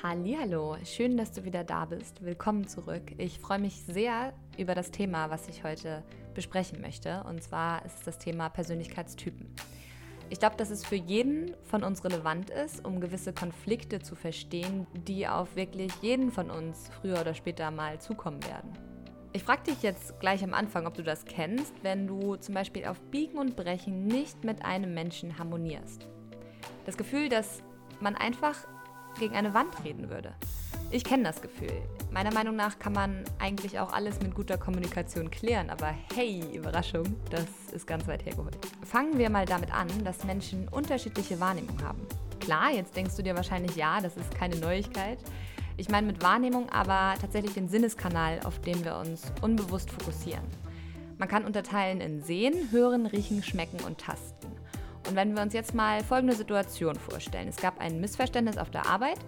Hallo, schön, dass du wieder da bist. Willkommen zurück. Ich freue mich sehr über das Thema, was ich heute besprechen möchte. Und zwar ist das Thema Persönlichkeitstypen. Ich glaube, dass es für jeden von uns relevant ist, um gewisse Konflikte zu verstehen, die auf wirklich jeden von uns früher oder später mal zukommen werden. Ich frage dich jetzt gleich am Anfang, ob du das kennst, wenn du zum Beispiel auf Biegen und Brechen nicht mit einem Menschen harmonierst. Das Gefühl, dass man einfach gegen eine Wand reden würde. Ich kenne das Gefühl. Meiner Meinung nach kann man eigentlich auch alles mit guter Kommunikation klären, aber hey, Überraschung, das ist ganz weit hergeholt. Fangen wir mal damit an, dass Menschen unterschiedliche Wahrnehmung haben. Klar, jetzt denkst du dir wahrscheinlich, ja, das ist keine Neuigkeit. Ich meine mit Wahrnehmung aber tatsächlich den Sinneskanal, auf den wir uns unbewusst fokussieren. Man kann unterteilen in Sehen, Hören, Riechen, Schmecken und Tasten. Und wenn wir uns jetzt mal folgende Situation vorstellen. Es gab ein Missverständnis auf der Arbeit.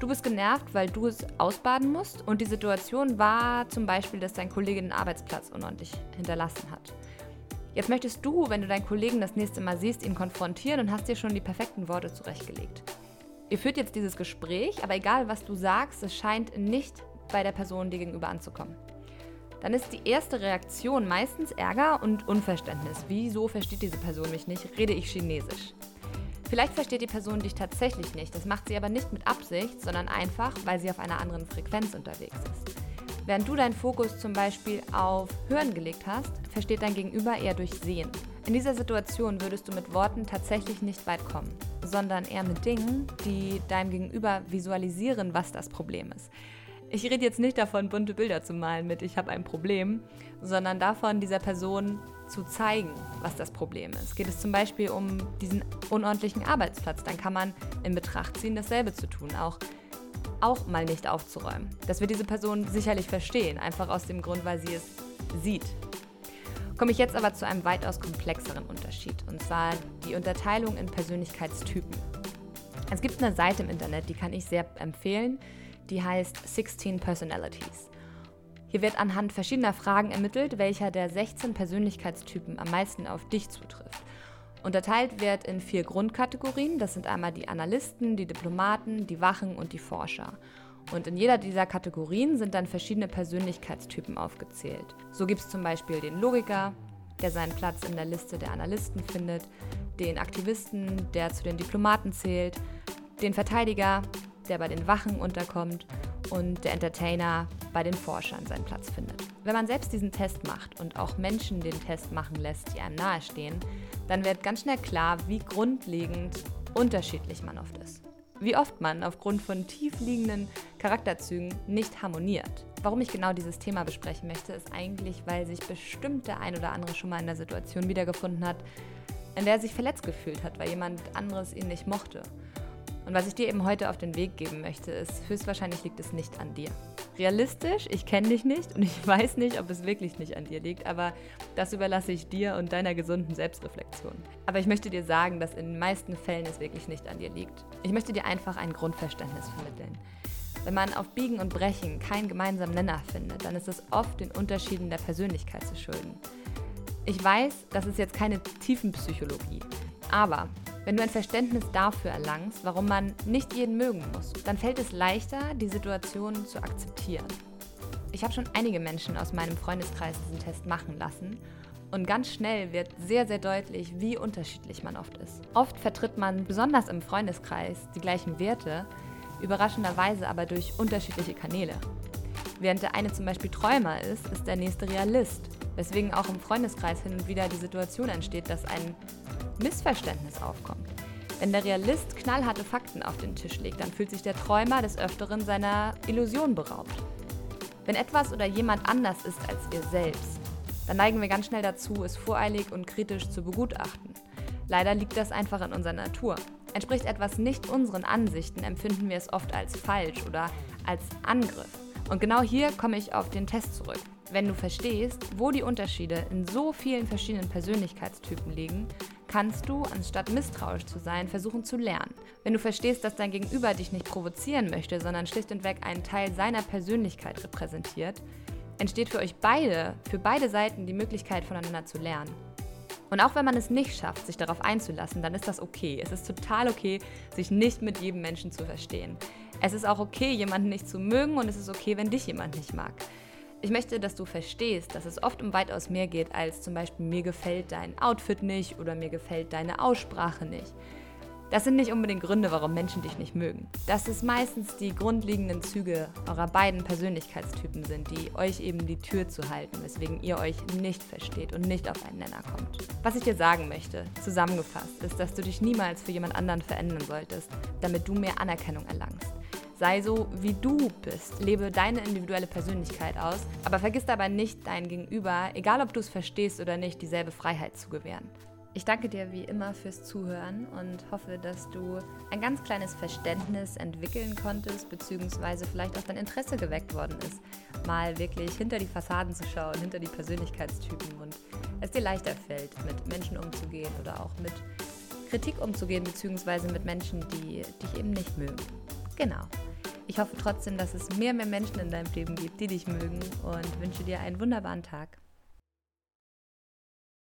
Du bist genervt, weil du es ausbaden musst. Und die Situation war zum Beispiel, dass dein Kollege den Arbeitsplatz unordentlich hinterlassen hat. Jetzt möchtest du, wenn du deinen Kollegen das nächste Mal siehst, ihn konfrontieren und hast dir schon die perfekten Worte zurechtgelegt. Ihr führt jetzt dieses Gespräch, aber egal was du sagst, es scheint nicht bei der Person dir gegenüber anzukommen dann ist die erste Reaktion meistens Ärger und Unverständnis. Wieso versteht diese Person mich nicht? Rede ich Chinesisch? Vielleicht versteht die Person dich tatsächlich nicht. Das macht sie aber nicht mit Absicht, sondern einfach, weil sie auf einer anderen Frequenz unterwegs ist. Während du deinen Fokus zum Beispiel auf Hören gelegt hast, versteht dein Gegenüber eher durch Sehen. In dieser Situation würdest du mit Worten tatsächlich nicht weit kommen, sondern eher mit Dingen, die deinem Gegenüber visualisieren, was das Problem ist. Ich rede jetzt nicht davon, bunte Bilder zu malen mit Ich habe ein Problem, sondern davon, dieser Person zu zeigen, was das Problem ist. Geht es zum Beispiel um diesen unordentlichen Arbeitsplatz, dann kann man in Betracht ziehen, dasselbe zu tun, auch, auch mal nicht aufzuräumen. Das wird diese Person sicherlich verstehen, einfach aus dem Grund, weil sie es sieht. Komme ich jetzt aber zu einem weitaus komplexeren Unterschied, und zwar die Unterteilung in Persönlichkeitstypen. Es gibt eine Seite im Internet, die kann ich sehr empfehlen die heißt 16 Personalities. Hier wird anhand verschiedener Fragen ermittelt, welcher der 16 Persönlichkeitstypen am meisten auf dich zutrifft. Unterteilt wird in vier Grundkategorien. Das sind einmal die Analysten, die Diplomaten, die Wachen und die Forscher. Und in jeder dieser Kategorien sind dann verschiedene Persönlichkeitstypen aufgezählt. So gibt es zum Beispiel den Logiker, der seinen Platz in der Liste der Analysten findet, den Aktivisten, der zu den Diplomaten zählt, den Verteidiger, der bei den Wachen unterkommt und der Entertainer bei den Forschern seinen Platz findet. Wenn man selbst diesen Test macht und auch Menschen den Test machen lässt, die einem nahestehen, dann wird ganz schnell klar, wie grundlegend unterschiedlich man oft ist. Wie oft man aufgrund von tiefliegenden Charakterzügen nicht harmoniert. Warum ich genau dieses Thema besprechen möchte, ist eigentlich, weil sich bestimmt der ein oder andere schon mal in der Situation wiedergefunden hat, in der er sich verletzt gefühlt hat, weil jemand anderes ihn nicht mochte. Und was ich dir eben heute auf den Weg geben möchte, ist, höchstwahrscheinlich liegt es nicht an dir. Realistisch, ich kenne dich nicht und ich weiß nicht, ob es wirklich nicht an dir liegt, aber das überlasse ich dir und deiner gesunden Selbstreflexion. Aber ich möchte dir sagen, dass in den meisten Fällen es wirklich nicht an dir liegt. Ich möchte dir einfach ein Grundverständnis vermitteln. Wenn man auf Biegen und Brechen keinen gemeinsamen Nenner findet, dann ist es oft den Unterschieden der Persönlichkeit zu schulden. Ich weiß, das ist jetzt keine Tiefenpsychologie, aber wenn du ein Verständnis dafür erlangst, warum man nicht jeden mögen muss, dann fällt es leichter, die Situation zu akzeptieren. Ich habe schon einige Menschen aus meinem Freundeskreis diesen Test machen lassen und ganz schnell wird sehr, sehr deutlich, wie unterschiedlich man oft ist. Oft vertritt man besonders im Freundeskreis die gleichen Werte, überraschenderweise aber durch unterschiedliche Kanäle. Während der eine zum Beispiel Träumer ist, ist der nächste Realist, weswegen auch im Freundeskreis hin und wieder die Situation entsteht, dass ein Missverständnis aufkommt. Wenn der Realist knallharte Fakten auf den Tisch legt, dann fühlt sich der Träumer des Öfteren seiner Illusion beraubt. Wenn etwas oder jemand anders ist als wir selbst, dann neigen wir ganz schnell dazu, es voreilig und kritisch zu begutachten. Leider liegt das einfach in unserer Natur. Entspricht etwas nicht unseren Ansichten, empfinden wir es oft als falsch oder als Angriff. Und genau hier komme ich auf den Test zurück. Wenn du verstehst, wo die Unterschiede in so vielen verschiedenen Persönlichkeitstypen liegen, kannst du, anstatt misstrauisch zu sein, versuchen zu lernen. Wenn du verstehst, dass dein Gegenüber dich nicht provozieren möchte, sondern schlicht und weg einen Teil seiner Persönlichkeit repräsentiert, entsteht für euch beide, für beide Seiten die Möglichkeit voneinander zu lernen. Und auch wenn man es nicht schafft, sich darauf einzulassen, dann ist das okay. Es ist total okay, sich nicht mit jedem Menschen zu verstehen. Es ist auch okay, jemanden nicht zu mögen und es ist okay, wenn dich jemand nicht mag. Ich möchte, dass du verstehst, dass es oft um weitaus mehr geht, als zum Beispiel mir gefällt dein Outfit nicht oder mir gefällt deine Aussprache nicht. Das sind nicht unbedingt Gründe, warum Menschen dich nicht mögen. Das ist meistens die grundlegenden Züge eurer beiden Persönlichkeitstypen sind, die euch eben die Tür zu halten, weswegen ihr euch nicht versteht und nicht auf einen Nenner kommt. Was ich dir sagen möchte, zusammengefasst, ist, dass du dich niemals für jemand anderen verändern solltest, damit du mehr Anerkennung erlangst. Sei so, wie du bist. Lebe deine individuelle Persönlichkeit aus, aber vergiss dabei nicht, dein Gegenüber, egal ob du es verstehst oder nicht, dieselbe Freiheit zu gewähren. Ich danke dir wie immer fürs Zuhören und hoffe, dass du ein ganz kleines Verständnis entwickeln konntest, beziehungsweise vielleicht auch dein Interesse geweckt worden ist, mal wirklich hinter die Fassaden zu schauen, hinter die Persönlichkeitstypen und es dir leichter fällt, mit Menschen umzugehen oder auch mit Kritik umzugehen, beziehungsweise mit Menschen, die dich eben nicht mögen. Genau. Ich hoffe trotzdem, dass es mehr, mehr Menschen in deinem Leben gibt, die dich mögen und wünsche dir einen wunderbaren Tag.